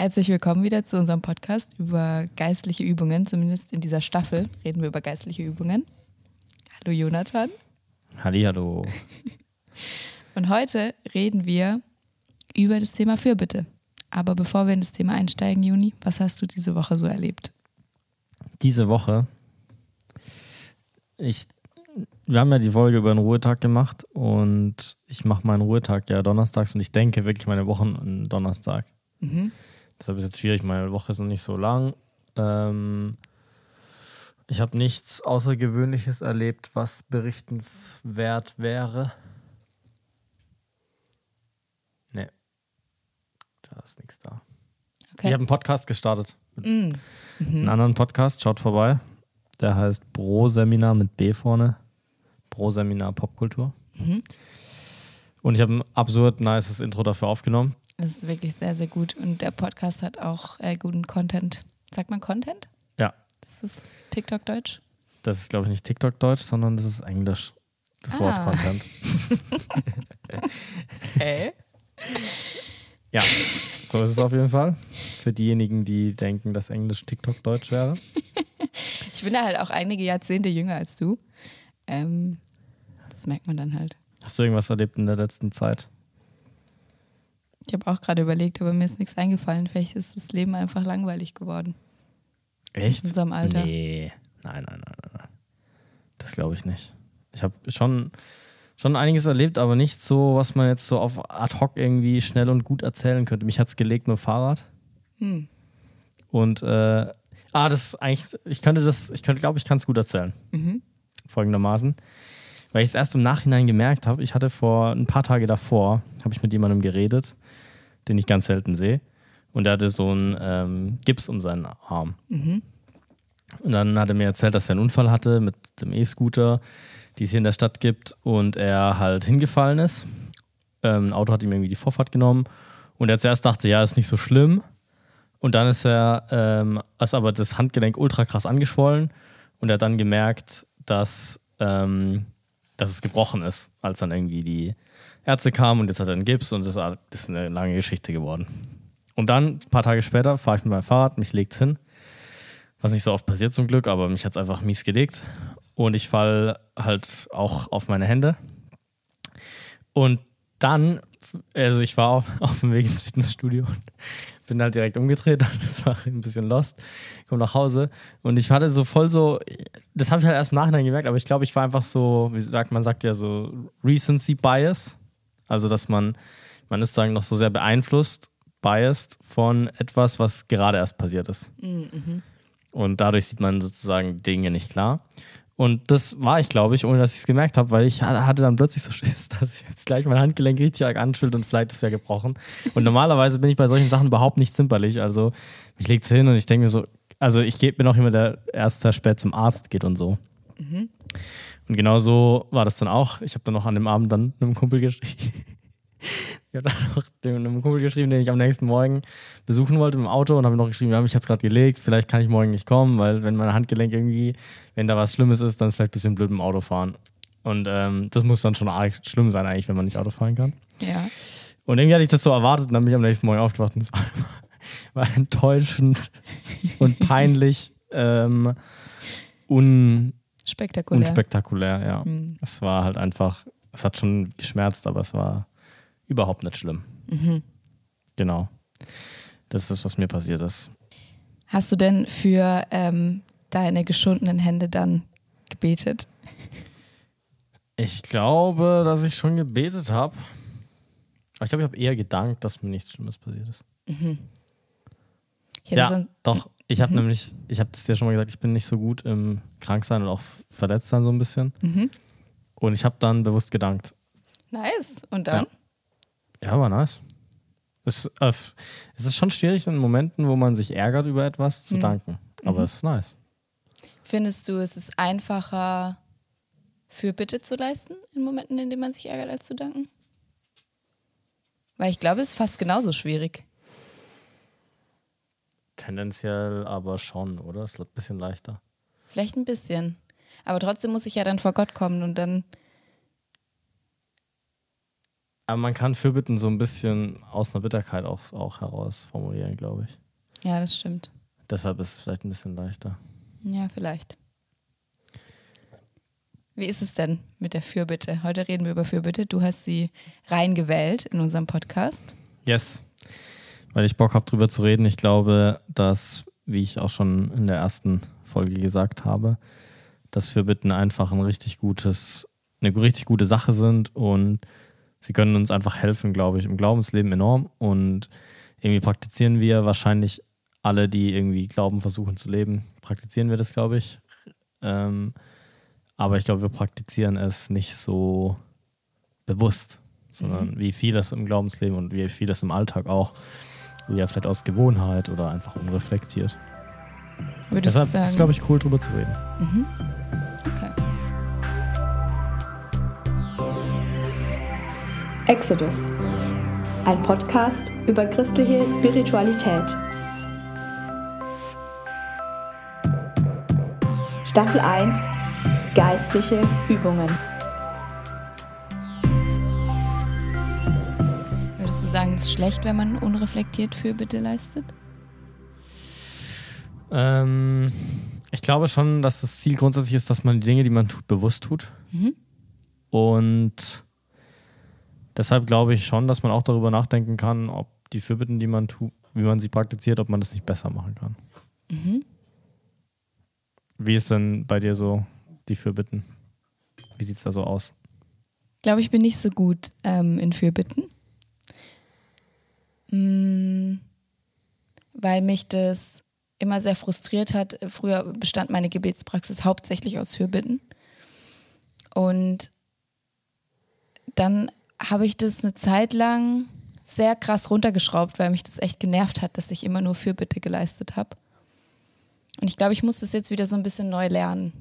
Herzlich willkommen wieder zu unserem Podcast über geistliche Übungen. Zumindest in dieser Staffel reden wir über geistliche Übungen. Hallo Jonathan. Hallo. Und heute reden wir über das Thema Fürbitte. Aber bevor wir in das Thema einsteigen, Juni, was hast du diese Woche so erlebt? Diese Woche. Ich, wir haben ja die Folge über den Ruhetag gemacht und ich mache meinen Ruhetag ja donnerstags und ich denke wirklich meine Wochen an Donnerstag. Mhm. Deshalb ist jetzt schwierig, meine Woche ist noch nicht so lang. Ähm, ich habe nichts Außergewöhnliches erlebt, was berichtenswert wäre. Nee. Da ist nichts da. Okay. Ich habe einen Podcast gestartet. Mm. Einen anderen Podcast, schaut vorbei. Der heißt Bro-Seminar mit B vorne. Bro-Seminar Popkultur. Mhm. Und ich habe ein absurd nices Intro dafür aufgenommen. Das ist wirklich sehr, sehr gut. Und der Podcast hat auch äh, guten Content. Sagt man Content? Ja. Das ist TikTok-Deutsch? Das ist, glaube ich, nicht TikTok-Deutsch, sondern das ist Englisch. Das Ah. Wort Content. Hey. Ja, so ist es auf jeden Fall. Für diejenigen, die denken, dass Englisch TikTok-Deutsch wäre. Ich bin da halt auch einige Jahrzehnte jünger als du. Ähm, das merkt man dann halt. Hast du irgendwas erlebt in der letzten Zeit? Ich habe auch gerade überlegt, aber mir ist nichts eingefallen. Vielleicht ist das Leben einfach langweilig geworden. Echt? In unserem Alter. Nee. Nein, nein, nein, nein. Das glaube ich nicht. Ich habe schon, schon einiges erlebt, aber nicht so, was man jetzt so auf ad hoc irgendwie schnell und gut erzählen könnte. Mich hat's gelegt mit Fahrrad. Hm. Und äh, ah, das ist eigentlich, ich könnte das, ich könnte, glaube ich, kann es gut erzählen. Mhm. Folgendermaßen. Weil ich es erst im Nachhinein gemerkt habe, ich hatte vor ein paar Tage davor, habe ich mit jemandem geredet, den ich ganz selten sehe. Und der hatte so einen ähm, Gips um seinen Arm. Mhm. Und dann hat er mir erzählt, dass er einen Unfall hatte mit dem E-Scooter, die es hier in der Stadt gibt, und er halt hingefallen ist. Ähm, ein Auto hat ihm irgendwie die Vorfahrt genommen. Und er zuerst dachte, ja, ist nicht so schlimm. Und dann ist er, ähm, ist aber das Handgelenk ultra krass angeschwollen. Und er hat dann gemerkt, dass, ähm, dass es gebrochen ist, als dann irgendwie die Ärzte kamen und jetzt hat er einen Gips und das ist eine lange Geschichte geworden. Und dann, ein paar Tage später, fahre ich mit meinem Fahrrad, mich legt's hin. Was nicht so oft passiert zum Glück, aber mich hat es einfach mies gelegt. Und ich fall halt auch auf meine Hände. Und dann, also ich war auf, auf dem Weg ins Fitnessstudio und bin halt direkt umgedreht. Das war ein bisschen lost. Komm nach Hause. Und ich hatte so voll so, das habe ich halt erst im Nachhinein gemerkt, aber ich glaube, ich war einfach so, wie sagt man, sagt ja so Recency Bias. Also, dass man, man ist sagen noch so sehr beeinflusst, biased von etwas, was gerade erst passiert ist. Mhm. Und dadurch sieht man sozusagen Dinge nicht klar. Und das war ich, glaube ich, ohne dass ich es gemerkt habe, weil ich ha- hatte dann plötzlich so Schiss, dass ich jetzt gleich mein Handgelenk richtig arg anschüttet und vielleicht ist ja gebrochen. Und normalerweise bin ich bei solchen Sachen überhaupt nicht zimperlich. Also mich legt's hin und ich denke mir so, also ich geh- bin auch immer der Erste, der spät zum Arzt geht und so. Und genau so war das dann auch. Ich habe dann noch an dem Abend dann einem Kumpel geschrieben. Ich habe dann noch dem, einem Kumpel geschrieben, den ich am nächsten Morgen besuchen wollte im Auto und habe noch geschrieben, ja, mich jetzt gerade gelegt, vielleicht kann ich morgen nicht kommen, weil wenn mein Handgelenk irgendwie, wenn da was Schlimmes ist, dann ist vielleicht ein bisschen blöd im Auto fahren. Und ähm, das muss dann schon arg schlimm sein eigentlich, wenn man nicht Auto fahren kann. Ja. Und irgendwie hatte ich das so erwartet und dann bin ich am nächsten Morgen aufgewacht und es war, war enttäuschend und peinlich ähm, un, Spektakulär. unspektakulär, ja. Mhm. Es war halt einfach, es hat schon geschmerzt, aber es war überhaupt nicht schlimm. Mhm. Genau. Das ist, was mir passiert ist. Hast du denn für ähm, deine geschundenen Hände dann gebetet? Ich glaube, dass ich schon gebetet habe. Aber ich glaube, ich habe eher gedankt, dass mir nichts Schlimmes passiert ist. Ich hätte Ja, so ein, doch. Ich habe Mhm. nämlich, ich habe das dir schon mal gesagt, ich bin nicht so gut im Kranksein und auch verletzt sein so ein bisschen. mhm. Und ich habe dann bewusst gedankt. Nice. Und dann? Ja, war nice. Es, äh, es ist schon schwierig in Momenten, wo man sich ärgert über etwas, zu Mhm. danken. Aber Mhm. es ist nice. Findest du, es ist einfacher, Fürbitte zu leisten in Momenten, in denen man sich ärgert, als zu danken? Weil ich glaube, es ist fast genauso schwierig. Tendenziell aber schon, oder? Es ist ein bisschen leichter. Vielleicht ein bisschen. Aber trotzdem muss ich ja dann vor Gott kommen und dann Aber man kann Fürbitten so ein bisschen aus einer Bitterkeit auch, auch heraus formulieren, glaube ich. Ja, das stimmt. Deshalb ist es vielleicht ein bisschen leichter. Ja, vielleicht. Wie ist es denn mit der Fürbitte? Heute reden wir über Fürbitte. Du hast sie reingewählt in unserem Podcast. Yes. Weil ich Bock habe, drüber zu reden. Ich glaube, dass, wie ich auch schon in der ersten Folge gesagt habe, dass Fürbitten einfach ein richtig gutes, eine richtig gute Sache sind und sie können uns einfach helfen, glaube ich, im Glaubensleben enorm. Und irgendwie praktizieren wir wahrscheinlich alle, die irgendwie Glauben versuchen zu leben, praktizieren wir das, glaube ich. Ähm, aber ich glaube, wir praktizieren es nicht so bewusst, sondern mhm. wie vieles im Glaubensleben und wie vieles im Alltag auch, ja vielleicht aus Gewohnheit oder einfach unreflektiert. Würdest Deshalb sagen? ist es, glaube ich, cool, drüber zu reden. Mhm. Okay. Exodus, ein Podcast über christliche Spiritualität. Staffel 1 Geistliche Übungen. Würdest du sagen, es ist schlecht, wenn man unreflektiert Fürbitte leistet? Ähm, ich glaube schon, dass das Ziel grundsätzlich ist, dass man die Dinge, die man tut, bewusst tut. Mhm. Und deshalb glaube ich schon, dass man auch darüber nachdenken kann, ob die Fürbitten, die man tut, wie man sie praktiziert, ob man das nicht besser machen kann. Mhm. Wie ist denn bei dir so die Fürbitten? Wie sieht es da so aus? Ich glaube, ich bin nicht so gut ähm, in Fürbitten. Mhm. Weil mich das immer sehr frustriert hat. Früher bestand meine Gebetspraxis hauptsächlich aus Fürbitten. Und dann habe ich das eine Zeit lang sehr krass runtergeschraubt, weil mich das echt genervt hat, dass ich immer nur Fürbitte geleistet habe. Und ich glaube, ich muss das jetzt wieder so ein bisschen neu lernen.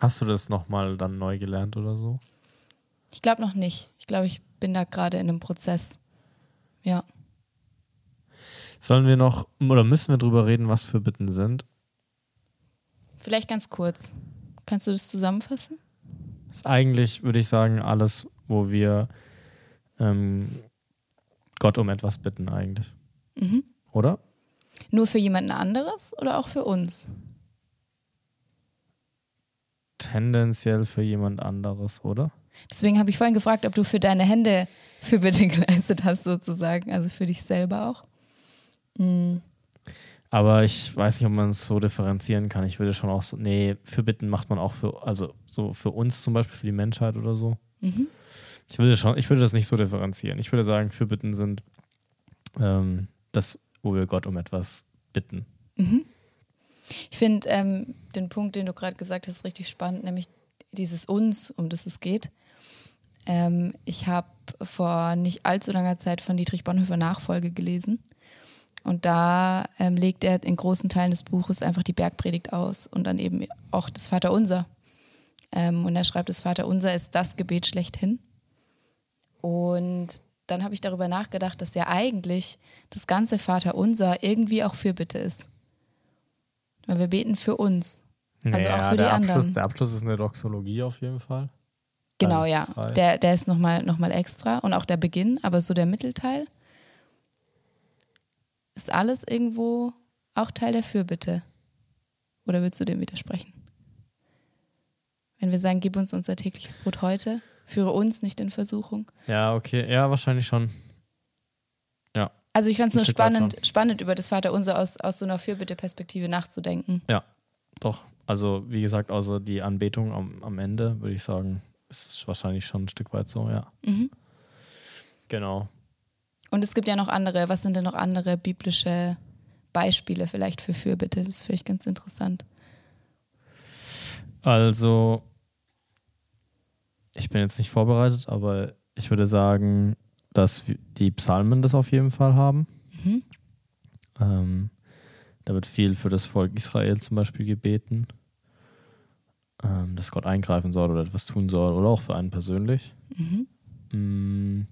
Hast du das nochmal dann neu gelernt oder so? Ich glaube noch nicht. Ich glaube, ich bin da gerade in einem Prozess. Ja. Sollen wir noch oder müssen wir drüber reden, was für Bitten sind? Vielleicht ganz kurz. Kannst du das zusammenfassen? Das ist eigentlich, würde ich sagen, alles, wo wir ähm, Gott um etwas bitten, eigentlich. Mhm. Oder? Nur für jemanden anderes oder auch für uns? Tendenziell für jemand anderes, oder? Deswegen habe ich vorhin gefragt, ob du für deine Hände für Bitte geleistet hast, sozusagen, also für dich selber auch. Mhm. Aber ich weiß nicht, ob man es so differenzieren kann. Ich würde schon auch so, nee, für Bitten macht man auch für, also so für uns zum Beispiel, für die Menschheit oder so. Mhm. Ich würde schon, ich würde das nicht so differenzieren. Ich würde sagen, für Bitten sind ähm, das wo wir Gott um etwas bitten. Mhm. Ich finde ähm, den Punkt, den du gerade gesagt hast, richtig spannend, nämlich dieses Uns, um das es geht. Ähm, ich habe vor nicht allzu langer Zeit von Dietrich Bonhoeffer Nachfolge gelesen. Und da ähm, legt er in großen Teilen des Buches einfach die Bergpredigt aus und dann eben auch das Vaterunser. Ähm, und er schreibt, das Vaterunser ist das Gebet schlechthin. Und dann habe ich darüber nachgedacht, dass ja eigentlich das ganze Vaterunser irgendwie auch Fürbitte ist. Weil wir beten für uns. Also naja, auch für die Abschluss, anderen. Der Abschluss ist eine Doxologie auf jeden Fall. Genau, ja. Der, der ist nochmal noch mal extra und auch der Beginn, aber so der Mittelteil ist alles irgendwo auch Teil der Fürbitte. Oder willst du dem widersprechen? Wenn wir sagen, gib uns unser tägliches Brot heute, führe uns nicht in Versuchung. Ja, okay. Ja, wahrscheinlich schon. Ja. Also ich fand es nur spannend, spannend, über das Vaterunser aus, aus so einer Fürbitte-Perspektive nachzudenken. Ja, doch. Also wie gesagt, außer die Anbetung am, am Ende, würde ich sagen, ist wahrscheinlich schon ein Stück weit so, ja. Mhm. Genau. Und es gibt ja noch andere, was sind denn noch andere biblische Beispiele vielleicht für Fürbitte? Das finde ich ganz interessant. Also ich bin jetzt nicht vorbereitet, aber ich würde sagen, dass die Psalmen das auf jeden Fall haben. Mhm. Ähm, da wird viel für das Volk Israel zum Beispiel gebeten, ähm, dass Gott eingreifen soll oder etwas tun soll oder auch für einen persönlich. Mhm. Mm.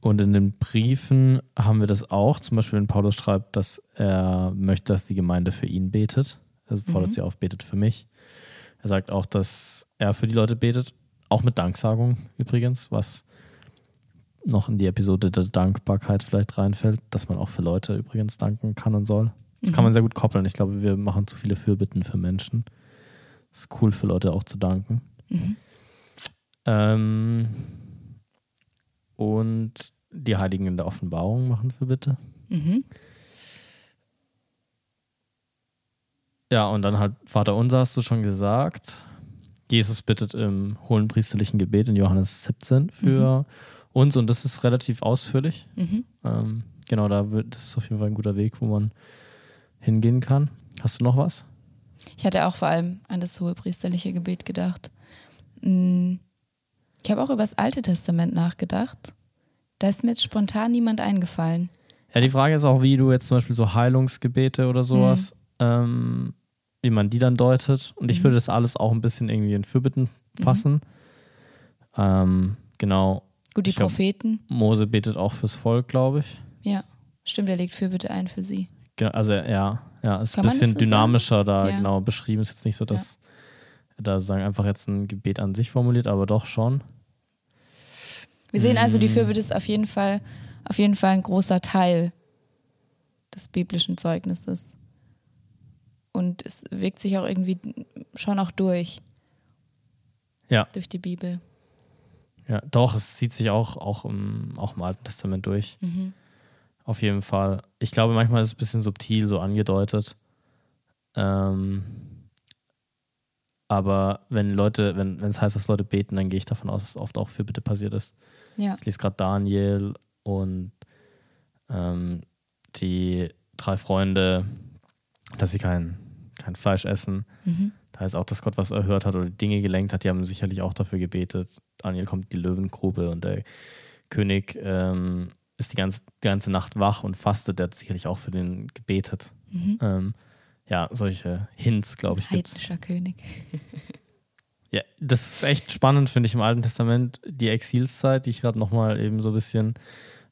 Und in den Briefen haben wir das auch, zum Beispiel wenn Paulus schreibt, dass er möchte, dass die Gemeinde für ihn betet. Er fordert mhm. sie auf, betet für mich. Er sagt auch, dass er für die Leute betet auch mit Danksagung übrigens, was noch in die Episode der Dankbarkeit vielleicht reinfällt, dass man auch für Leute übrigens danken kann und soll. Das kann man sehr gut koppeln. Ich glaube, wir machen zu viele Fürbitten für Menschen. Es ist cool für Leute auch zu danken. Mhm. Ähm, und die Heiligen in der Offenbarung machen Fürbitte. Mhm. Ja, und dann halt Vater unser hast du schon gesagt. Jesus bittet im hohen priesterlichen Gebet in Johannes 17 für uns und das ist relativ ausführlich. Mhm. Ähm, genau, da wird, das ist auf jeden Fall ein guter Weg, wo man hingehen kann. Hast du noch was? Ich hatte auch vor allem an das hohe priesterliche Gebet gedacht. Mm, Ich habe auch über das Alte Testament nachgedacht. Da ist mir jetzt spontan niemand eingefallen. Ja, die Frage ist auch, wie du jetzt zum Beispiel so Heilungsgebete oder sowas, ähm, wie man die dann deutet. Und ich Mhm. würde das alles auch ein bisschen irgendwie in Fürbitten fassen. Ähm, genau. Gut, die Ich glaub- Propheten. Mose betet auch fürs Volk, glaube ich. Ja, stimmt, er legt Fürbitte ein für sie. Genau, also ja, ja, ist Kann ein bisschen so dynamischer da Ja. genau beschrieben. Ist jetzt nicht so, dass da sagen einfach jetzt ein Gebet an sich formuliert, aber doch schon. Wir sehen also, die Mm. Fürbitte ist auf jeden Fall, auf jeden Fall ein großer Teil des biblischen Zeugnisses. Und es wirkt sich auch irgendwie schon auch durch, Ja, durch die Bibel. ja, doch, es zieht sich auch, auch, im, auch im Alten Testament durch. Mhm. Auf jeden Fall. Ich glaube, manchmal ist es ein bisschen subtil so angedeutet. Ähm, aber wenn Leute, wenn es heißt, dass Leute beten, dann gehe ich davon aus, dass es oft auch für Bitte passiert ist. Ja, Ich lese gerade Daniel und ähm, die drei Freunde, dass sie kein, kein Fleisch essen. mhm. Da heißt auch, dass Gott was erhört hat oder Dinge gelenkt hat. Die haben sicherlich auch dafür gebetet. Daniel kommt in die Löwengrube und der König ähm, ist die ganze, die ganze Nacht wach und fastet. Der hat sicherlich auch für den gebetet. Mhm. Ähm, ja, solche Hints, glaube ich, heidnischer König. Ja, das ist echt spannend, finde ich, im Alten Testament. Die Exilszeit, die ich gerade nochmal eben so ein bisschen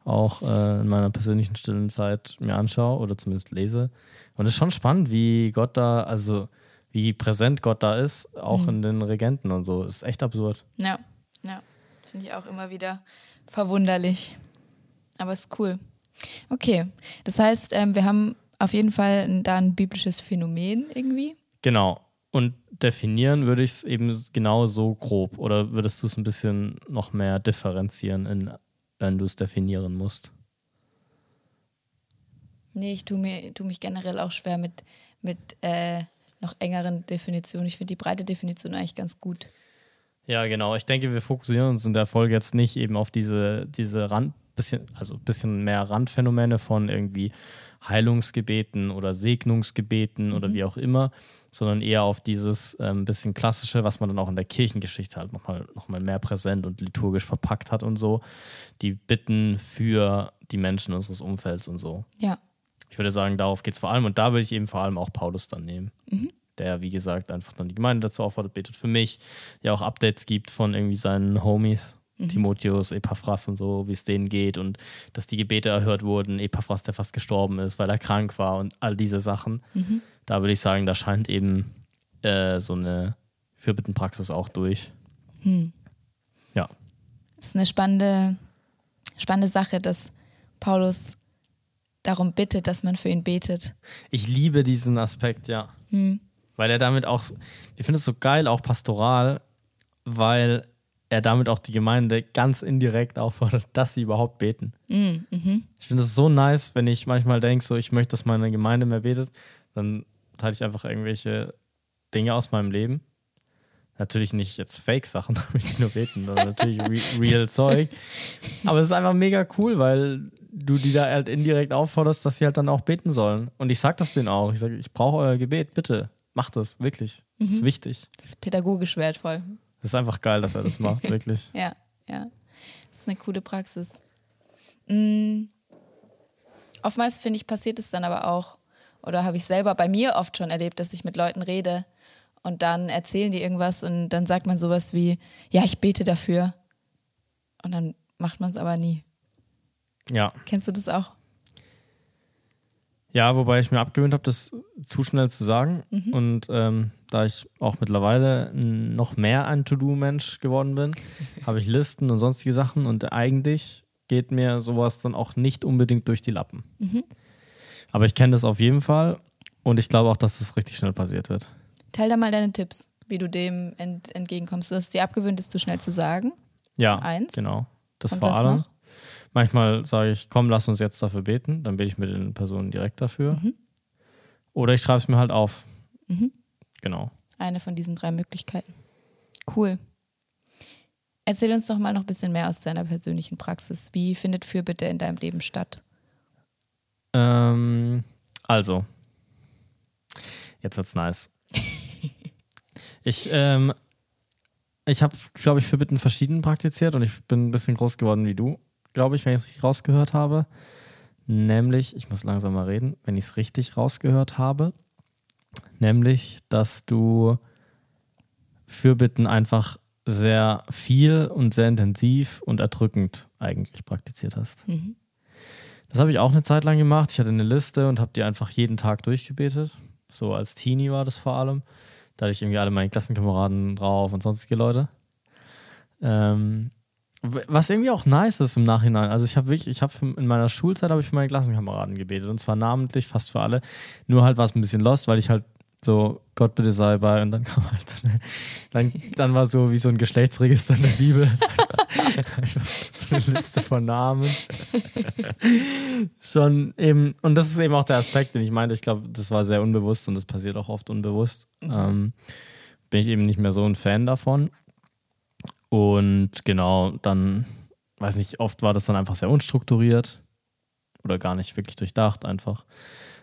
auch äh, in meiner persönlichen stillen Zeit mir anschaue oder zumindest lese. Und es ist schon spannend, wie Gott da, also wie präsent Gott da ist, auch Mhm. in den Regenten und so. Ist echt absurd. Ja, ja. Finde ich auch immer wieder verwunderlich. Aber ist cool. Okay, das heißt, ähm, wir haben auf jeden Fall ein, da ein biblisches Phänomen irgendwie. Genau. Und definieren würde ich es eben genau so grob. Oder würdest du es ein bisschen noch mehr differenzieren, in, wenn du es definieren musst? Nee, ich tue mir, tu mich generell auch schwer mit, mit äh, noch engeren Definitionen. Ich finde die breite Definition eigentlich ganz gut. Ja, genau. Ich denke, wir fokussieren uns in der Folge jetzt nicht eben auf diese, diese Rand, bisschen, also bisschen mehr Randphänomene von irgendwie Heilungsgebeten oder Segnungsgebeten oder wie auch immer, sondern eher auf dieses ähm, bisschen klassische, was man dann auch in der Kirchengeschichte halt nochmal noch mal mehr präsent und liturgisch verpackt hat und so. Die Bitten für die Menschen unseres Umfelds und so. Ja, Ich würde sagen, darauf geht es vor allem und da würde ich eben vor allem auch Paulus dann nehmen. Der, wie gesagt, einfach dann die Gemeinde dazu auffordert, betet für mich, ja auch Updates gibt von irgendwie seinen Homies, Timotheus, Epaphras und so, wie es denen geht und dass die Gebete erhört wurden, Epaphras, der fast gestorben ist, weil er krank war und all diese Sachen. Da würde ich sagen, da scheint eben äh, so eine Fürbittenpraxis auch durch. Ja. ist eine spannende, spannende Sache, dass Paulus darum bittet, dass man für ihn betet. Ich liebe diesen Aspekt, ja. Hm. Weil er damit auch, ich finde es so geil, auch pastoral, weil er damit auch die Gemeinde ganz indirekt auffordert, dass sie überhaupt beten. Mhm. Mhm. Ich finde es so nice, wenn ich manchmal denke, so ich möchte, dass meine Gemeinde mehr betet, dann teile ich einfach irgendwelche Dinge aus meinem Leben. Natürlich nicht jetzt Fake-Sachen, damit die nur beten, sondern natürlich re real Zeug. Aber es ist einfach mega cool, weil du die da halt indirekt aufforderst, dass sie halt dann auch beten sollen. Und ich sag das denen auch. Ich sage, ich brauche euer Gebet, bitte. Macht das, wirklich. Das ist wichtig. Das ist pädagogisch wertvoll. Das ist einfach geil, dass er das macht, wirklich. Ja, ja. Das ist eine coole Praxis. Mm. Oftmals, finde ich, passiert es dann aber auch, oder habe ich selber bei mir oft schon erlebt, dass ich mit Leuten rede und dann erzählen die irgendwas und dann sagt man sowas wie, ja, ich bete dafür. Und dann macht man es aber nie. Ja. Kennst du das auch? Ja, wobei ich mir abgewöhnt habe, das zu schnell zu sagen. Und ähm, da ich auch mittlerweile noch mehr ein To-Do-Mensch geworden bin, habe ich Listen und sonstige Sachen. Und eigentlich geht mir sowas dann auch nicht unbedingt durch die Lappen. Mhm. Aber ich kenne das auf jeden Fall und ich glaube auch, dass das richtig schnell passiert wird. Teil da mal deine Tipps, wie du dem ent entgegenkommst. Du hast dir abgewöhnt, es zu schnell zu sagen. Ja, Eins. genau. Das Und vor allem. noch? Manchmal sage ich, komm, lass uns jetzt dafür beten. Dann bete ich mit den Personen direkt dafür. Mhm. Oder ich schreibe es mir halt auf. Mhm. Genau. Eine von diesen drei Möglichkeiten. Cool. Erzähl uns doch mal noch ein bisschen mehr aus deiner persönlichen Praxis. Wie findet Fürbitte in deinem Leben statt? Ähm, also, jetzt wird's nice. ich ähm, ich habe, glaube ich, für Bitten verschieden praktiziert und ich bin ein bisschen groß geworden wie du, glaube ich, wenn ich es richtig rausgehört habe. Nämlich, ich muss langsam mal reden, wenn ich es richtig rausgehört habe, nämlich, dass du Fürbitten einfach sehr viel und sehr intensiv und erdrückend eigentlich praktiziert hast. Mhm. Das habe ich auch eine Zeit lang gemacht. Ich hatte eine Liste und habe die einfach jeden Tag durchgebetet. So als Teenie war das vor allem. Da hatte ich irgendwie alle meine Klassenkameraden drauf und sonstige Leute. Ähm, was irgendwie auch nice ist im Nachhinein. Also ich habe wirklich, ich habe in meiner Schulzeit habe ich für meine Klassenkameraden gebetet und zwar namentlich fast für alle. Nur halt war es ein bisschen lost, weil ich halt so Gott bitte sei bei und dann kam halt dann, dann war so wie so ein Geschlechtsregister in der Bibel. So eine Liste von Namen schon eben, und das ist eben auch der Aspekt, den ich meinte, ich glaube, das war sehr unbewusst und das passiert auch oft unbewusst. Ähm, bin ich eben nicht mehr so ein Fan davon. Und genau, dann, weiß nicht, oft war das dann einfach sehr unstrukturiert oder gar nicht wirklich durchdacht, einfach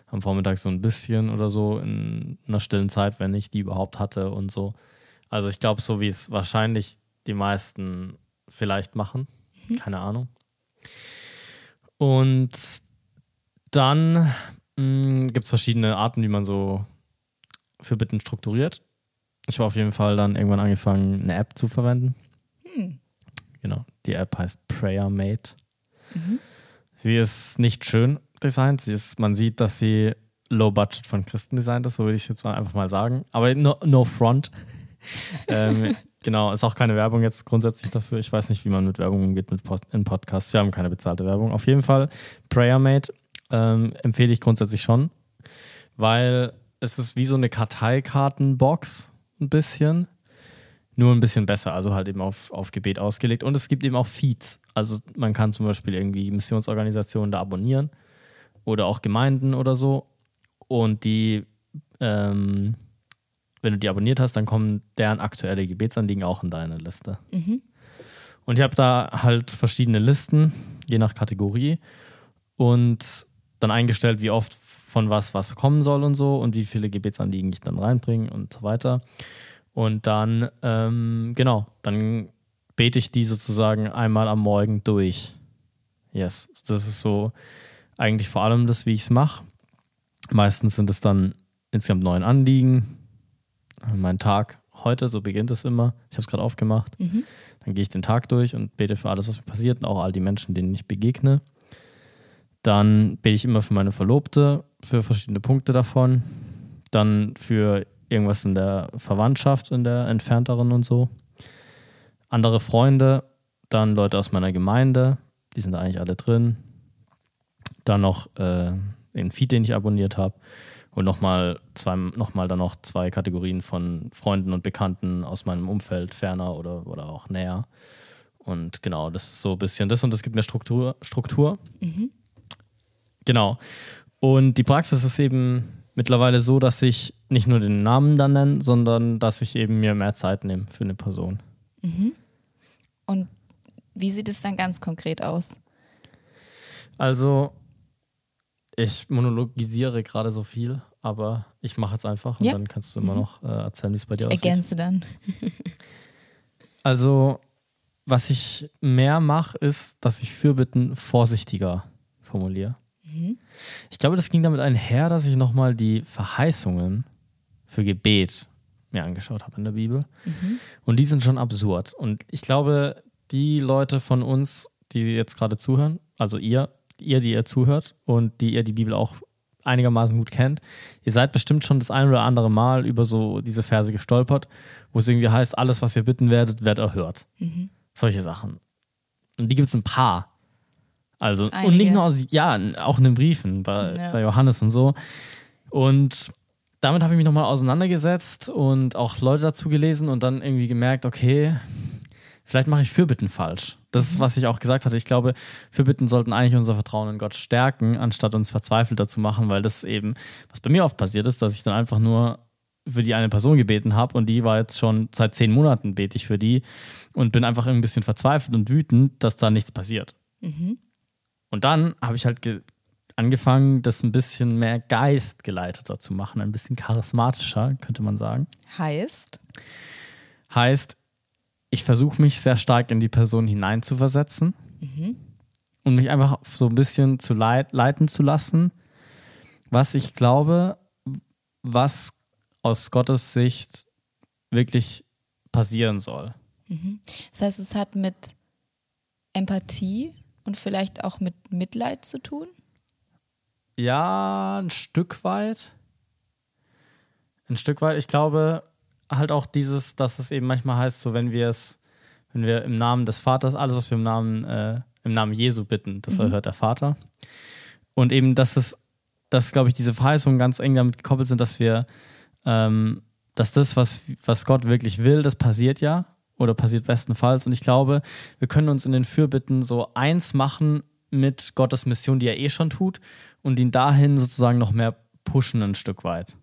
am Vormittag so ein bisschen oder so in einer stillen Zeit, wenn ich die überhaupt hatte und so. Also ich glaube, so wie es wahrscheinlich die meisten vielleicht machen, keine Ahnung. Und dann gibt es verschiedene Arten, wie man so für Bitten strukturiert. Ich habe auf jeden Fall dann irgendwann angefangen, eine App zu verwenden. Genau, die App heißt PrayerMate. Mhm. Sie ist nicht schön designt. Sie ist, man sieht, dass sie low budget von Christen designt ist, so würde ich jetzt mal einfach mal sagen. Aber no, no front. ähm, genau, ist auch keine Werbung jetzt grundsätzlich dafür. Ich weiß nicht, wie man mit Werbung umgeht mit Pod in Podcasts. Wir haben keine bezahlte Werbung. Auf jeden Fall, PrayerMate ähm, empfehle ich grundsätzlich schon, weil es ist wie so eine Karteikartenbox ein bisschen. Nur ein bisschen besser, also halt eben auf, auf Gebet ausgelegt. Und es gibt eben auch Feeds. Also man kann zum Beispiel irgendwie Missionsorganisationen da abonnieren oder auch Gemeinden oder so. Und die, ähm, wenn du die abonniert hast, dann kommen deren aktuelle Gebetsanliegen auch in deine Liste. Mhm. Und ich habe da halt verschiedene Listen, je nach Kategorie. Und dann eingestellt, wie oft von was was kommen soll und so und wie viele Gebetsanliegen ich dann reinbringe und so weiter. Und dann, ähm, genau, dann bete ich die sozusagen einmal am Morgen durch. Yes, das ist so eigentlich vor allem das, wie ich es mache. Meistens sind es dann insgesamt neun Anliegen. Mein Tag heute, so beginnt es immer. Ich habe es gerade aufgemacht. Mhm. Dann gehe ich den Tag durch und bete für alles, was mir passiert und auch all die Menschen, denen ich begegne. Dann bete ich immer für meine Verlobte, für verschiedene Punkte davon. Dann für irgendwas in der Verwandtschaft, in der entfernteren und so. Andere Freunde, dann Leute aus meiner Gemeinde, die sind eigentlich alle drin. Dann noch äh, den Feed, den ich abonniert habe. Und nochmal zwei, noch mal dann noch zwei Kategorien von Freunden und Bekannten aus meinem Umfeld, ferner oder, oder auch näher. Und genau, das ist so ein bisschen das und das gibt mir Struktur. Struktur. Mhm. Genau. Und die Praxis ist eben mittlerweile so, dass ich nicht nur den Namen dann nenne, sondern dass ich eben mir mehr Zeit nehme für eine Person. Mhm. Und wie sieht es dann ganz konkret aus? Also, ich monologisiere gerade so viel, aber ich mache es einfach und Ja. dann kannst du immer Mhm. noch äh, erzählen, wie es bei dir aussieht. Ergänze dann. Also, was ich mehr mache, ist, dass ich Fürbitten vorsichtiger formuliere. Mhm. Ich glaube, das ging damit einher, dass ich nochmal die Verheißungen für Gebet mir angeschaut habe in der Bibel. Mhm. Und die sind schon absurd. Und ich glaube, die Leute von uns, die jetzt gerade zuhören, also ihr, ihr, die ihr zuhört und die ihr die Bibel auch einigermaßen gut kennt, ihr seid bestimmt schon das ein oder andere Mal über so diese Verse gestolpert, wo es irgendwie heißt, alles, was ihr bitten werdet, wird erhört. Mhm. Solche Sachen. Und die gibt es ein paar. Also, und nicht nur aus, ja, auch in den Briefen bei, Ja. bei Johannes und so. Und damit habe ich mich nochmal auseinandergesetzt und auch Leute dazu gelesen und dann irgendwie gemerkt, okay, vielleicht mache ich Fürbitten falsch. Das ist, was ich auch gesagt hatte. Ich glaube, Fürbitten sollten eigentlich unser Vertrauen in Gott stärken, anstatt uns verzweifelt dazu machen, weil das eben, was bei mir oft passiert ist, dass ich dann einfach nur für die eine Person gebeten habe und die war jetzt schon seit zehn Monaten bete ich für die und bin einfach ein bisschen verzweifelt und wütend, dass da nichts passiert. Und dann habe ich halt ge angefangen, das ein bisschen mehr geistgeleiteter zu machen, ein bisschen charismatischer, könnte man sagen. Heißt, Heißt, ich versuche mich sehr stark in die Person hineinzuversetzen und mich einfach so ein bisschen zu leit leiten zu lassen, was ich glaube, was aus Gottes Sicht wirklich passieren soll. das heißt, es hat mit Empathie und vielleicht auch mit Mitleid zu tun. Ja, ein Stück weit. Ein Stück weit. Ich glaube halt auch dieses, dass es eben manchmal heißt, so wenn wir es, wenn wir im Namen des Vaters, alles, was wir im Namen, äh, im Namen Jesu bitten, das erhört der Vater. Und eben, dass es, dass, glaube ich, diese Verheißungen ganz eng damit gekoppelt sind, dass wir, ähm, dass das, was, was Gott wirklich will, das passiert ja oder passiert bestenfalls. Und ich glaube, wir können uns in den Fürbitten so eins machen mit Gottes Mission, die er eh schon tut, und ihn dahin sozusagen noch mehr pushen ein Stück weit.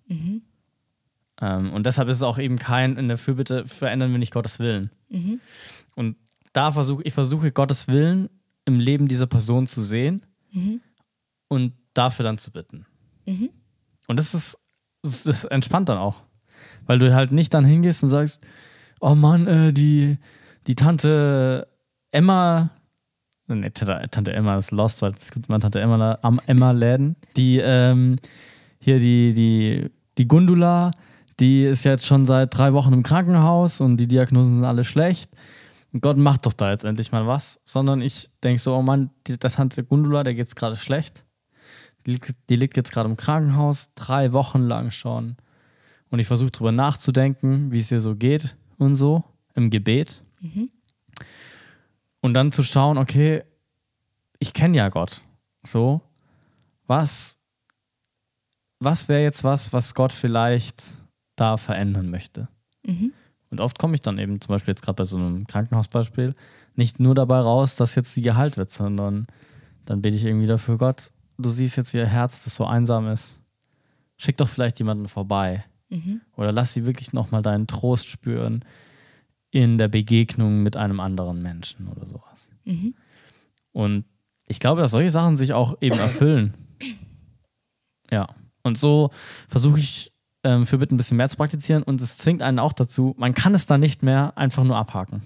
Ähm, und deshalb ist es auch eben kein, in der Fürbitte verändern wir nicht Gottes Willen. Und da versuche ich versuche Gottes Willen im Leben dieser Person zu sehen und dafür dann zu bitten. Und das ist, das entspannt dann auch. Weil du halt nicht dann hingehst und sagst, oh Mann, äh, die, die Tante Emma, nee, Tante, Emma ist lost, weil es gibt mal Tante Emma, am Emma-Läden, die, ähm, hier die, die, die Gundula, die ist jetzt schon seit drei Wochen im Krankenhaus und die Diagnosen sind alle schlecht. Gott macht doch da jetzt endlich mal was. Sondern ich denke so, oh Mann, die, der Tante Gundula, der geht's gerade schlecht. Die, die liegt jetzt gerade im Krankenhaus, drei Wochen lang schon. Und ich versuche drüber nachzudenken, wie es ihr so geht und so im Gebet. Und dann zu schauen, okay, ich kenne ja Gott. So, was, was wäre jetzt was, was Gott vielleicht da verändern möchte? Und oft komme ich dann eben, zum Beispiel jetzt gerade bei so einem Krankenhausbeispiel, nicht nur dabei raus, dass jetzt sie geheilt wird, sondern dann bete ich irgendwie dafür, Gott, du siehst jetzt ihr Herz, das so einsam ist. Schick doch vielleicht jemanden vorbei. Oder lass sie wirklich nochmal deinen Trost spüren in der Begegnung mit einem anderen Menschen oder sowas. Und ich glaube, dass solche Sachen sich auch eben erfüllen. Ja. Und so versuche ich ähm, für Bitten ein bisschen mehr zu praktizieren und es zwingt einen auch dazu, man kann es dann nicht mehr einfach nur abhaken.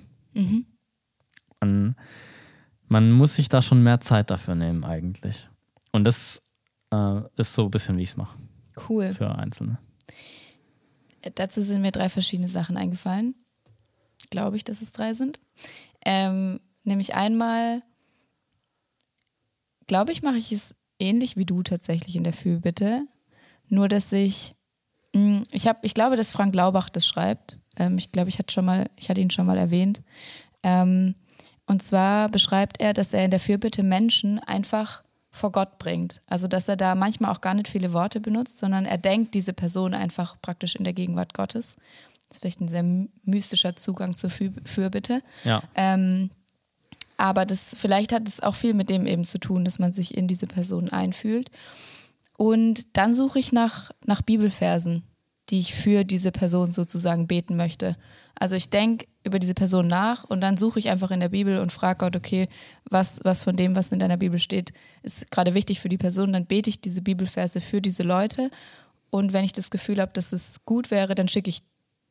Man, man muss sich da schon mehr Zeit dafür nehmen, eigentlich. Und das äh, ist so ein bisschen, wie ich es mache Cool. für Einzelne. Dazu sind mir drei verschiedene Sachen eingefallen. Glaube ich, dass es drei sind. Ähm, nämlich einmal, glaube ich, mache ich es ähnlich wie du tatsächlich in der Fürbitte. Nur, dass ich, mh, ich habe, ich glaube, dass Frank Laubach das schreibt. Ähm, ich glaube, ich hatte schon mal, ich hatte ihn schon mal erwähnt. Ähm, und zwar beschreibt er, dass er in der Fürbitte Menschen einfach vor Gott bringt. Also dass er da manchmal auch gar nicht viele Worte benutzt, sondern er denkt diese Person einfach praktisch in der Gegenwart Gottes. Das ist vielleicht ein sehr my- mystischer Zugang zur Für Fürbitte. Ja. Ähm, aber das, vielleicht hat es auch viel mit dem eben zu tun, dass man sich in diese Person einfühlt. Und dann suche ich nach, nach Bibelversen, die ich für diese Person sozusagen beten möchte. Also ich denke über diese Person nach und dann suche ich einfach in der Bibel und frage Gott, okay, was, was von dem, was in deiner Bibel steht, ist gerade wichtig für die Person. Dann bete ich diese Bibelverse für diese Leute. Und wenn ich das Gefühl habe, dass es gut wäre, dann schicke ich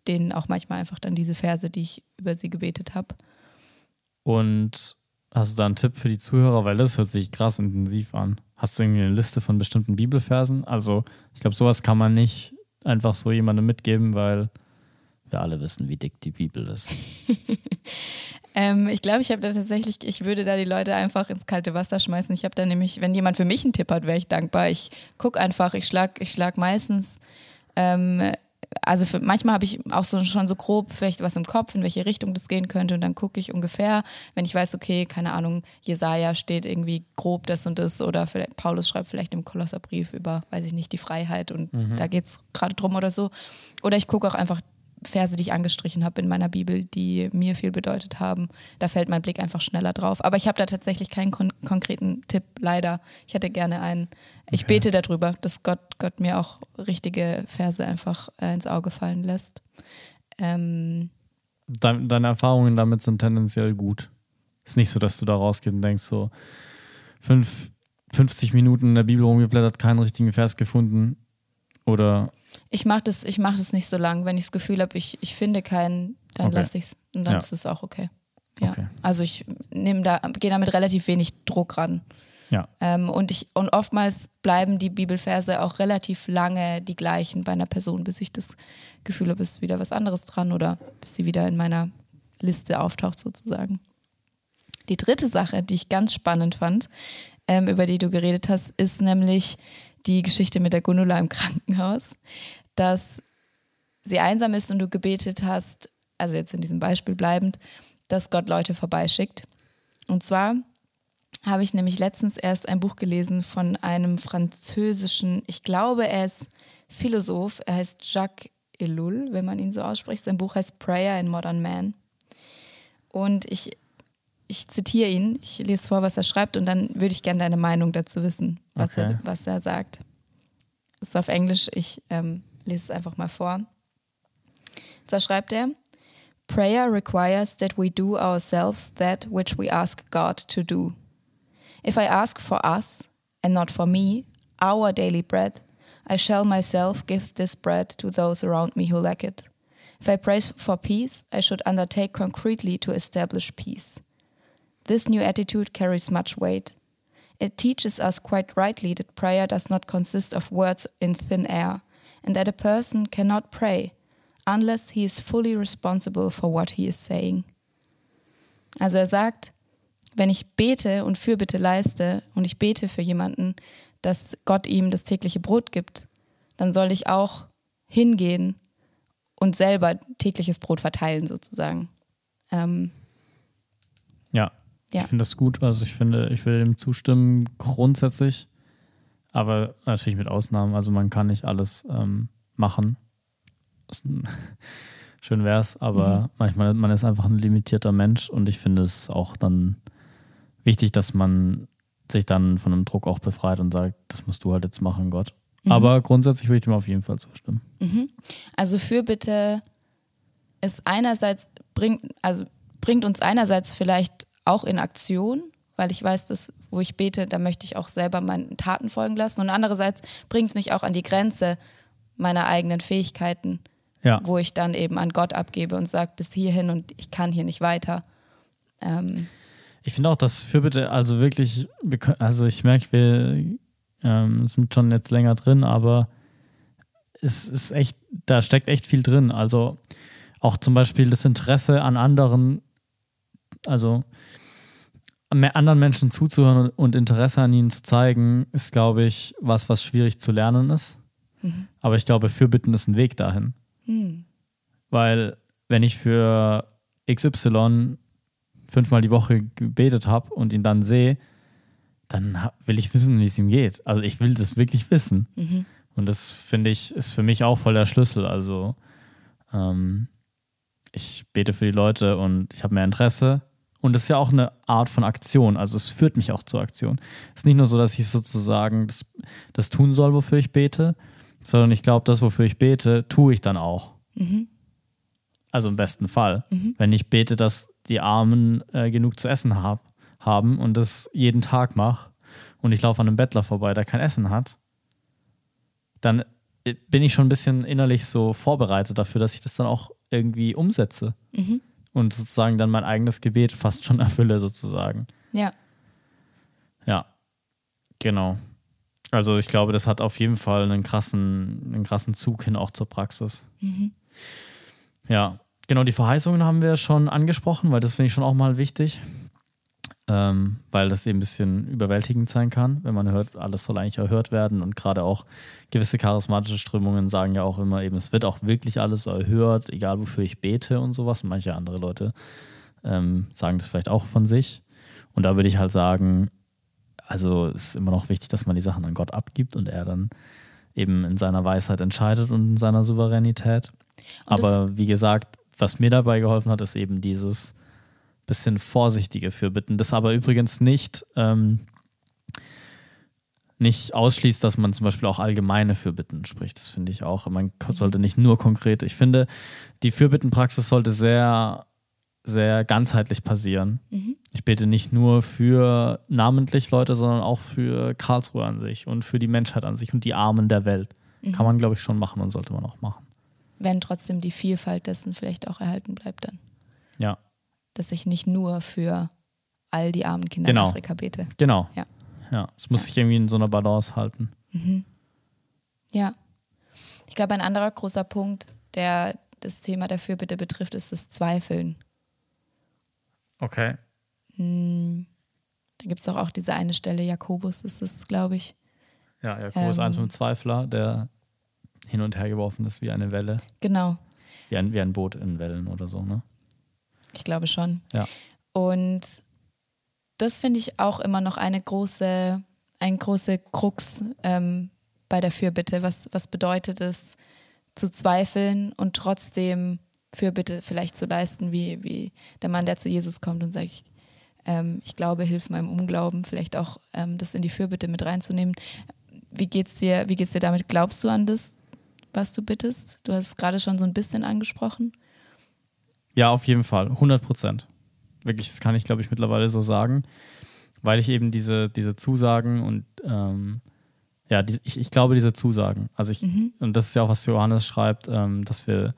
denen auch manchmal einfach dann diese Verse, die ich über sie gebetet habe. Und hast du da einen Tipp für die Zuhörer? Weil das hört sich krass intensiv an. Hast du irgendwie eine Liste von bestimmten Bibelversen? Also, ich glaube, sowas kann man nicht einfach so jemandem mitgeben, weil wir alle wissen, wie dick die Bibel ist. Ähm, ich glaube, ich habe da tatsächlich, ich würde da die Leute einfach ins kalte Wasser schmeißen. Ich habe da nämlich, wenn jemand für mich einen Tipp hat, wäre ich dankbar. Ich gucke einfach, ich schlag, ich schlag meistens ähm, also für, manchmal habe ich auch so schon so grob vielleicht was im Kopf, in welche Richtung das gehen könnte und dann gucke ich ungefähr, wenn ich weiß, okay, keine Ahnung, Jesaja steht irgendwie grob das und das oder vielleicht, Paulus schreibt vielleicht im Kolosserbrief über, weiß ich nicht, die Freiheit und Mhm. da geht es gerade drum oder so. Oder ich gucke auch einfach Verse, die ich angestrichen habe in meiner Bibel, die mir viel bedeutet haben. Da fällt mein Blick einfach schneller drauf. Aber ich habe da tatsächlich keinen kon konkreten Tipp, leider. Ich hätte gerne einen. Ich Okay. bete darüber, dass Gott, Gott mir auch richtige Verse einfach äh, ins Auge fallen lässt. Ähm, Dein, deine Erfahrungen damit sind tendenziell gut. Ist nicht so, dass du da rausgehst und denkst so, fünf, 50 Minuten in der Bibel rumgeblättert, keinen richtigen Vers gefunden. Oder ich mache das, ich mach das nicht so lang. Wenn ich das Gefühl habe, ich, ich finde keinen, dann Okay. lasse ich es. Und dann Ja. ist es auch okay. Ja. Okay. Also ich nehme da, gehe damit relativ wenig Druck ran. ja, Ähm, und, ich, und oftmals bleiben die Bibelverse auch relativ lange die gleichen bei einer Person, bis ich das Gefühl habe, ist wieder was anderes dran oder bis sie wieder in meiner Liste auftaucht sozusagen. Die dritte Sache, die ich ganz spannend fand, ähm, über die du geredet hast, ist nämlich die Geschichte mit der Gundula im Krankenhaus, dass sie einsam ist und du gebetet hast, also jetzt in diesem Beispiel bleibend, dass Gott Leute vorbeischickt. Und zwar habe ich nämlich letztens erst ein Buch gelesen von einem französischen, ich glaube, er ist Philosoph, er heißt Jacques Ellul, wenn man ihn so ausspricht. Sein Buch heißt Prayer in Modern Man. Und ich, ich zitiere ihn, ich lese vor, was er schreibt und dann würde ich gerne deine Meinung dazu wissen, was, Okay. er, was er sagt. Das ist auf Englisch, ich ähm, lese es einfach mal vor. Da schreibt er, Prayer requires that we do ourselves that which we ask God to do. If I ask for us, and not for me, our daily bread, I shall myself give this bread to those around me who lack it. If I pray for peace, I should undertake concretely to establish peace. This new attitude carries much weight. It teaches us quite rightly that prayer does not consist of words in thin air, and that a person cannot pray unless he is fully responsible for what he is saying. Also er sagt, wenn ich bete und Fürbitte leiste und ich bete für jemanden, dass Gott ihm das tägliche Brot gibt, dann soll ich auch hingehen und selber tägliches Brot verteilen sozusagen. Ähm, ja. Ja. Ich finde das gut. Also ich finde, ich will dem zustimmen grundsätzlich, aber natürlich mit Ausnahmen. Also man kann nicht alles ähm, machen. Schön wär's, aber Mhm. manchmal man ist einfach ein limitierter Mensch und ich finde es auch dann wichtig, dass man sich dann von einem Druck auch befreit und sagt, das musst du halt jetzt machen, Gott. Mhm. Aber grundsätzlich würde ich dem auf jeden Fall zustimmen. Mhm. Also Fürbitte ist einerseits bringt, also bringt uns einerseits vielleicht auch in Aktion, weil ich weiß, dass wo ich bete, da möchte ich auch selber meinen Taten folgen lassen. Und andererseits bringt es mich auch an die Grenze meiner eigenen Fähigkeiten, Ja. wo ich dann eben an Gott abgebe und sage, bis hierhin und ich kann hier nicht weiter. Ähm, Ich finde auch, dass Fürbitte, also wirklich, können, also ich merke, wir ähm, sind schon jetzt länger drin, aber es ist echt, da steckt echt viel drin. Also auch zum Beispiel das Interesse an anderen, also anderen Menschen zuzuhören und Interesse an ihnen zu zeigen, ist, glaube ich, was, was schwierig zu lernen ist. Mhm. Aber ich glaube, Fürbitten ist ein Weg dahin. hm, Weil wenn ich für XY fünfmal die Woche gebetet habe und ihn dann sehe, dann will ich wissen, wie es ihm geht. Also ich will das wirklich wissen. mhm, Und das finde ich, ist für mich auch voll der Schlüssel. Also ähm, ich bete für die Leute und ich habe mehr Interesse. Und das ist ja auch eine Art von Aktion. Also es führt mich auch zur Aktion. Es ist nicht nur so, dass ich sozusagen das, das tun soll, wofür ich bete, sondern ich glaube, das, wofür ich bete, tue ich dann auch. mhm, Also im besten Fall. Mhm. Wenn ich bete, dass die Armen äh, genug zu essen hab, haben und das jeden Tag mache und ich laufe an einem Bettler vorbei, der kein Essen hat, dann äh, bin ich schon ein bisschen innerlich so vorbereitet dafür, dass ich das dann auch irgendwie umsetze mhm. Und sozusagen dann mein eigenes Gebet fast schon erfülle, sozusagen. Ja, Ja, genau. Also ich glaube, das hat auf jeden Fall einen krassen, einen krassen Zug hin auch zur Praxis. mhm, Ja, genau, die Verheißungen haben wir schon angesprochen, weil das finde ich schon auch mal wichtig. Ähm, weil das eben ein bisschen überwältigend sein kann, wenn man hört, alles soll eigentlich erhört werden und gerade auch gewisse charismatische Strömungen sagen ja auch immer eben, es wird auch wirklich alles erhört, egal wofür ich bete und sowas. Und manche andere Leute ähm, sagen das vielleicht auch von sich. Und da würde ich halt sagen, also es ist immer noch wichtig, dass man die Sachen an Gott abgibt und er dann eben in seiner Weisheit entscheidet und in seiner Souveränität. Und Aber wie gesagt, was mir dabei geholfen hat, ist eben dieses bisschen vorsichtige Fürbitten. Das aber übrigens nicht, ähm, nicht ausschließt, dass man zum Beispiel auch allgemeine Fürbitten spricht. Das finde ich auch. Man sollte nicht nur konkret. Ich finde, die Fürbittenpraxis sollte sehr, sehr ganzheitlich passieren. Mhm. Ich bete nicht nur für namentlich Leute, sondern auch für Karlsruhe an sich und für die Menschheit an sich und die Armen der Welt. Mhm. Kann man, glaube ich, schon machen und sollte man auch machen. Wenn trotzdem die Vielfalt dessen vielleicht auch erhalten bleibt dann. Ja, Dass ich nicht nur für all die armen Kinder Genau. in Afrika bete. genau. Ja. Ja, es muss sich irgendwie in so einer Balance halten. Ja. Ich glaube, ein anderer großer Punkt, der das Thema der Fürbitte betrifft, ist das Zweifeln. Okay. Da gibt es doch auch diese eine Stelle, Jakobus ist es, glaube ich. Ja, Jakobus Ähm. 1 mit dem Zweifler, der hin und her geworfen ist wie eine Welle, Genau, wie ein, wie ein Boot in Wellen oder so, ne? Ich glaube schon. Ja. Und das finde ich auch immer noch eine große, ein große Krux ähm, bei der Fürbitte. Was, was bedeutet es, zu zweifeln und trotzdem Fürbitte vielleicht zu leisten, wie, wie der Mann, der zu Jesus kommt und sagt, ich, ähm, ich glaube, hilf meinem Unglauben, vielleicht auch ähm, das in die Fürbitte mit reinzunehmen. Wie geht's dir, wie geht's dir damit? Glaubst du an das, was du bittest? Du hast es gerade schon so ein bisschen angesprochen. Ja, auf jeden Fall, 100 Prozent. Wirklich, das kann ich, glaube ich, mittlerweile so sagen, weil ich eben diese, diese Zusagen und ähm, ja, die, ich, ich glaube diese Zusagen. Also ich, und das ist ja auch, was Johannes schreibt, ähm, dass wir,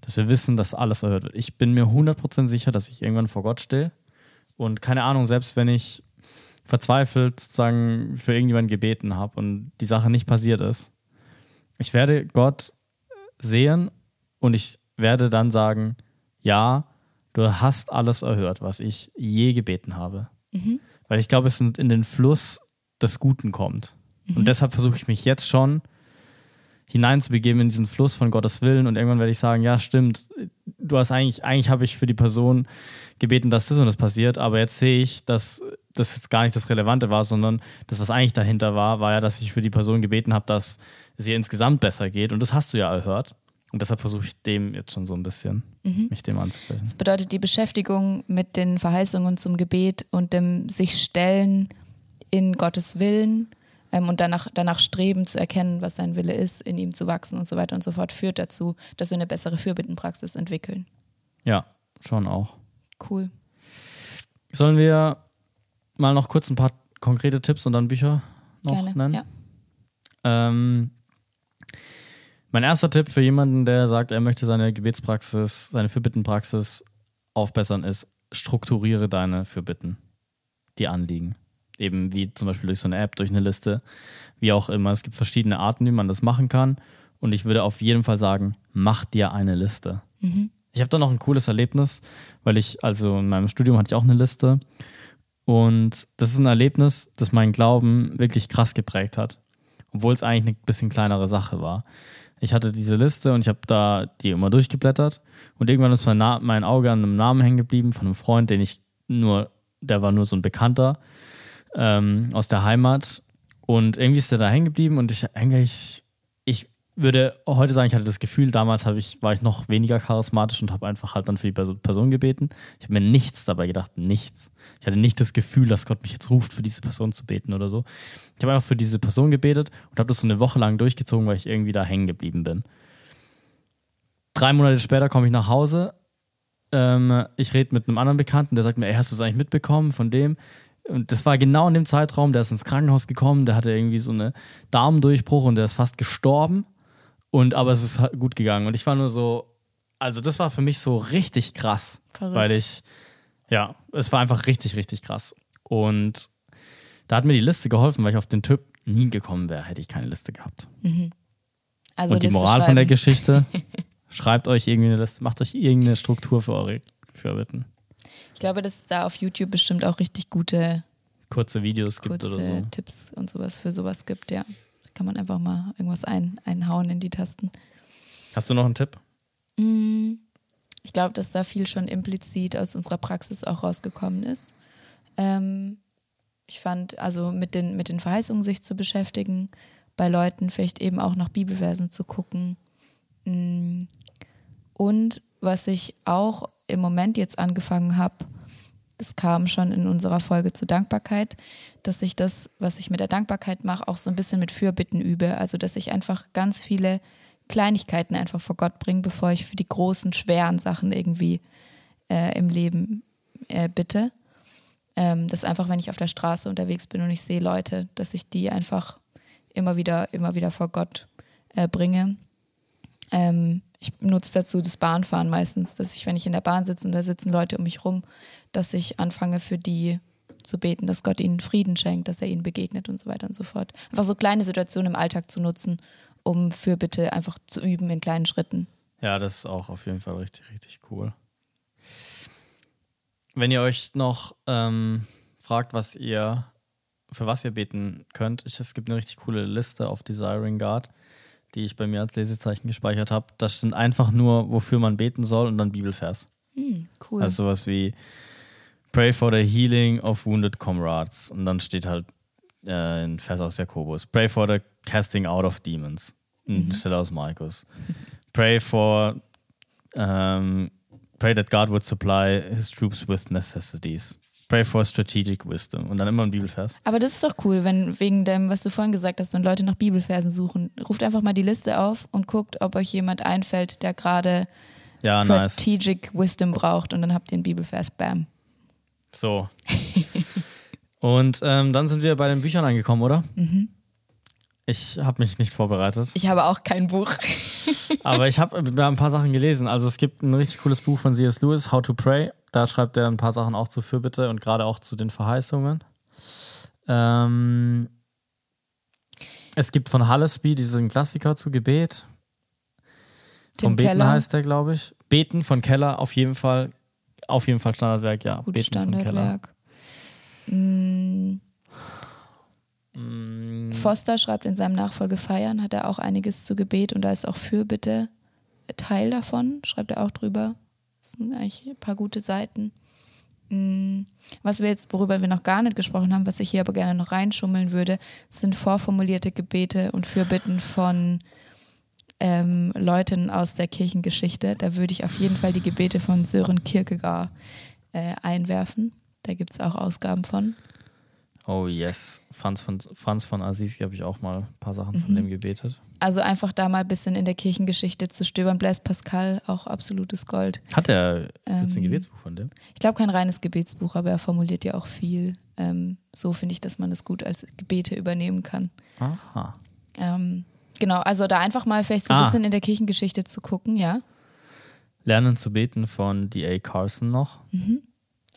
dass wir wissen, dass alles erhört wird. Ich bin mir 100 Prozent sicher, dass ich irgendwann vor Gott stehe und keine Ahnung, selbst wenn ich verzweifelt sozusagen für irgendjemanden gebeten habe und die Sache nicht passiert ist, ich werde Gott sehen und ich werde dann sagen, ja, du hast alles erhört, was ich je gebeten habe. Weil ich glaube, es in in den Fluss des Guten kommt. Und deshalb versuche ich mich jetzt schon hineinzubegeben in diesen Fluss von Gottes Willen und irgendwann werde ich sagen, ja, stimmt, du hast eigentlich, eigentlich habe ich für die Person gebeten, dass das und das passiert, aber jetzt sehe ich, dass das jetzt gar nicht das Relevante war, sondern das, was eigentlich dahinter war, war ja, dass ich für die Person gebeten habe, dass es ihr insgesamt besser geht und das hast du ja erhört. Und deshalb versuche ich dem jetzt schon so ein bisschen, mich dem anzusprechen. Das bedeutet die Beschäftigung mit den Verheißungen zum Gebet und dem sich stellen in Gottes Willen ähm, und danach, danach streben zu erkennen, was sein Wille ist, in ihm zu wachsen und so weiter und so fort, führt dazu, dass wir eine bessere Fürbittenpraxis entwickeln. Ja, schon auch. Cool. Sollen wir mal noch kurz ein paar konkrete Tipps und dann Bücher noch Gerne. nennen? Ja. Ähm, mein erster Tipp für jemanden, der sagt, er möchte seine Gebetspraxis, seine Fürbittenpraxis aufbessern, ist, strukturiere deine Fürbitten, die Anliegen. Eben wie zum Beispiel durch so eine App, durch eine Liste, wie auch immer. Es gibt verschiedene Arten, wie man das machen kann. Und ich würde auf jeden Fall sagen, mach dir eine Liste. Ich habe da noch ein cooles Erlebnis, weil ich, also in meinem Studium hatte ich auch eine Liste. Und das ist ein Erlebnis, das meinen Glauben wirklich krass geprägt hat. Obwohl es eigentlich eine bisschen kleinere Sache war. Ich hatte diese Liste und ich habe da die immer durchgeblättert. Und irgendwann ist mein, Na mein Auge an einem Namen hängen geblieben von einem Freund, den ich nur, der war nur so ein Bekannter ähm, aus der Heimat. Und irgendwie ist der da hängen geblieben und ich eigentlich, ich würde heute sagen, ich hatte das Gefühl, damals ich, war ich noch weniger charismatisch und habe einfach halt dann für die Perso- Person gebeten. Ich habe mir nichts dabei gedacht, nichts. Ich hatte nicht das Gefühl, dass Gott mich jetzt ruft, für diese Person zu beten oder so. Ich habe einfach für diese Person gebetet und habe das so eine Woche lang durchgezogen, weil ich irgendwie da hängen geblieben bin. Drei Monate später komme ich nach Hause. Ähm, ich rede mit einem anderen Bekannten, der sagt mir, ey, hast du es eigentlich mitbekommen von dem? Und das war genau in dem Zeitraum, der ist ins Krankenhaus gekommen, der hatte irgendwie so eine Darmdurchbruch und der ist fast gestorben. Und aber es ist halt gut gegangen. Und ich war nur so, also das war für mich so richtig krass. Verrückt. Weil ich, ja, es war einfach richtig, richtig krass. Und da hat mir die Liste geholfen, weil ich auf den Typ nie gekommen wäre, hätte ich keine Liste gehabt. Also und die Liste Moral von der. Geschichte, schreibt euch irgendwie eine Liste, macht euch irgendeine Struktur für eure Fürbitten. Ich glaube, dass es da auf YouTube bestimmt auch richtig gute Kurze Videos gibt kurze oder so. Tipps und sowas für sowas gibt, ja. Kann man einfach mal irgendwas ein, einhauen in die Tasten. Hast du noch einen Tipp? Mm, Ich glaube, dass da viel schon implizit aus unserer Praxis auch rausgekommen ist. Ähm, ich fand, also mit den, mit den Verheißungen sich zu beschäftigen, bei Leuten vielleicht eben auch nach Bibelversen zu gucken. Mm, Und was ich auch im Moment jetzt angefangen habe, das kam schon in unserer Folge zur Dankbarkeit, dass ich das, was ich mit der Dankbarkeit mache, auch so ein bisschen mit Fürbitten übe. Also, dass ich einfach ganz viele Kleinigkeiten einfach vor Gott bringe, bevor ich für die großen, schweren Sachen irgendwie äh, im Leben äh, bitte. Ähm, dass einfach, wenn ich auf der Straße unterwegs bin und ich sehe Leute, dass ich die einfach immer wieder, immer wieder vor Gott äh, bringe. Ähm, ich nutze dazu das Bahnfahren meistens, dass ich, wenn ich in der Bahn sitze und da sitzen Leute um mich rum, dass ich anfange für die zu beten, dass Gott ihnen Frieden schenkt, dass er ihnen begegnet und so weiter und so fort. Einfach so kleine Situationen im Alltag zu nutzen, um Fürbitte einfach zu üben in kleinen Schritten. Ja, das ist auch auf jeden Fall richtig, richtig cool. Wenn ihr euch noch ähm, fragt, was ihr, für was ihr beten könnt, ich, es gibt eine richtig coole Liste auf Desiring God, die ich bei mir als Lesezeichen gespeichert habe. Das sind einfach nur, wofür man beten soll und dann Bibelvers. Hm, cool. Also sowas wie Pray for the healing of wounded comrades. Und dann steht halt äh, ein Vers aus Jakobus. Pray for the casting out of demons. Eine Stelle aus Markus. Pray for ähm, Pray that God would supply his troops with necessities. Pray for strategic wisdom. Und dann immer ein Bibelvers. Aber das ist doch cool, wenn wegen dem, was du vorhin gesagt hast, wenn Leute nach Bibelversen suchen, ruft einfach mal die Liste auf und guckt, ob euch jemand einfällt, der gerade Ja, nice. Strategic Wisdom braucht und dann habt ihr einen Bibelvers, bam. So. Und ähm, dann sind wir bei den Büchern angekommen, oder? Ich habe mich nicht vorbereitet. Ich habe auch kein Buch. Aber ich habe ein paar Sachen gelesen. Also es gibt ein richtig cooles Buch von C.S. Lewis, How to Pray. Da schreibt er ein paar Sachen auch zu Fürbitte und gerade auch zu den Verheißungen. Ähm, es gibt von Hallesby diesen Klassiker zu Gebet. Tim Vom Beten Keller. heißt der, glaube ich. Beten von Keller, auf jeden Fall. Auf jeden Fall Standardwerk, ja. Gutes Beten. Standardwerk. Mm, Mm, Foster schreibt in seinem Nachfolge Feiern, hat er auch einiges zu Gebet und da ist auch Fürbitte Teil davon, schreibt er auch drüber. Das sind eigentlich ein paar gute Seiten. Mm, Was wir jetzt, worüber wir noch gar nicht gesprochen haben, was ich hier aber gerne noch reinschummeln würde, sind vorformulierte Gebete und Fürbitten von ähm, Leuten aus der Kirchengeschichte. Da würde ich auf jeden Fall die Gebete von Sören Kierkegaard äh, einwerfen. Da gibt es auch Ausgaben von. Oh yes. Franz von, Franz von Assisi habe ich auch mal ein paar Sachen Mhm. von dem gebetet. Also einfach da mal ein bisschen in der Kirchengeschichte zu stöbern. Blaise Pascal, auch absolutes Gold. Hat er jetzt ein Ähm, Gebetsbuch von dem? Ich glaube kein reines Gebetsbuch, aber er formuliert ja auch viel. Ähm, so finde ich, dass man es gut als Gebete übernehmen kann. Aha. Ähm, genau, also da einfach mal vielleicht so ein Ah. bisschen in der Kirchengeschichte zu gucken, ja. Lernen zu beten von D.A. Carson noch.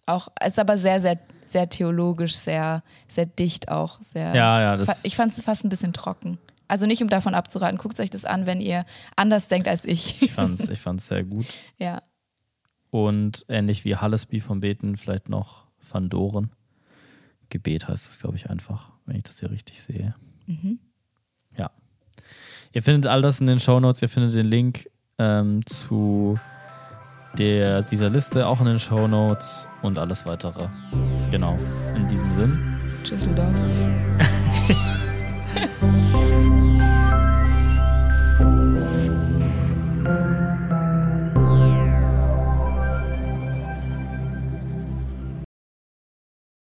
Auch ist aber sehr, sehr, sehr theologisch, sehr, sehr dicht auch. Sehr, Ja, ja, das- Ich fand es fast ein bisschen trocken. Also nicht, um davon abzuraten. Guckt euch das an, wenn ihr anders denkt als ich. Ich fand's, ich fand's sehr gut. ja. Und ähnlich wie Hallesby vom Beten, vielleicht noch Van Doren. Gebet heißt es, glaube ich, einfach, wenn ich das hier richtig sehe. Mhm. Ihr findet all das in den Shownotes. Ihr findet den Link ähm, zu der, dieser Liste auch in den Shownotes und alles weitere. Genau. In diesem Sinn. Düsseldorf.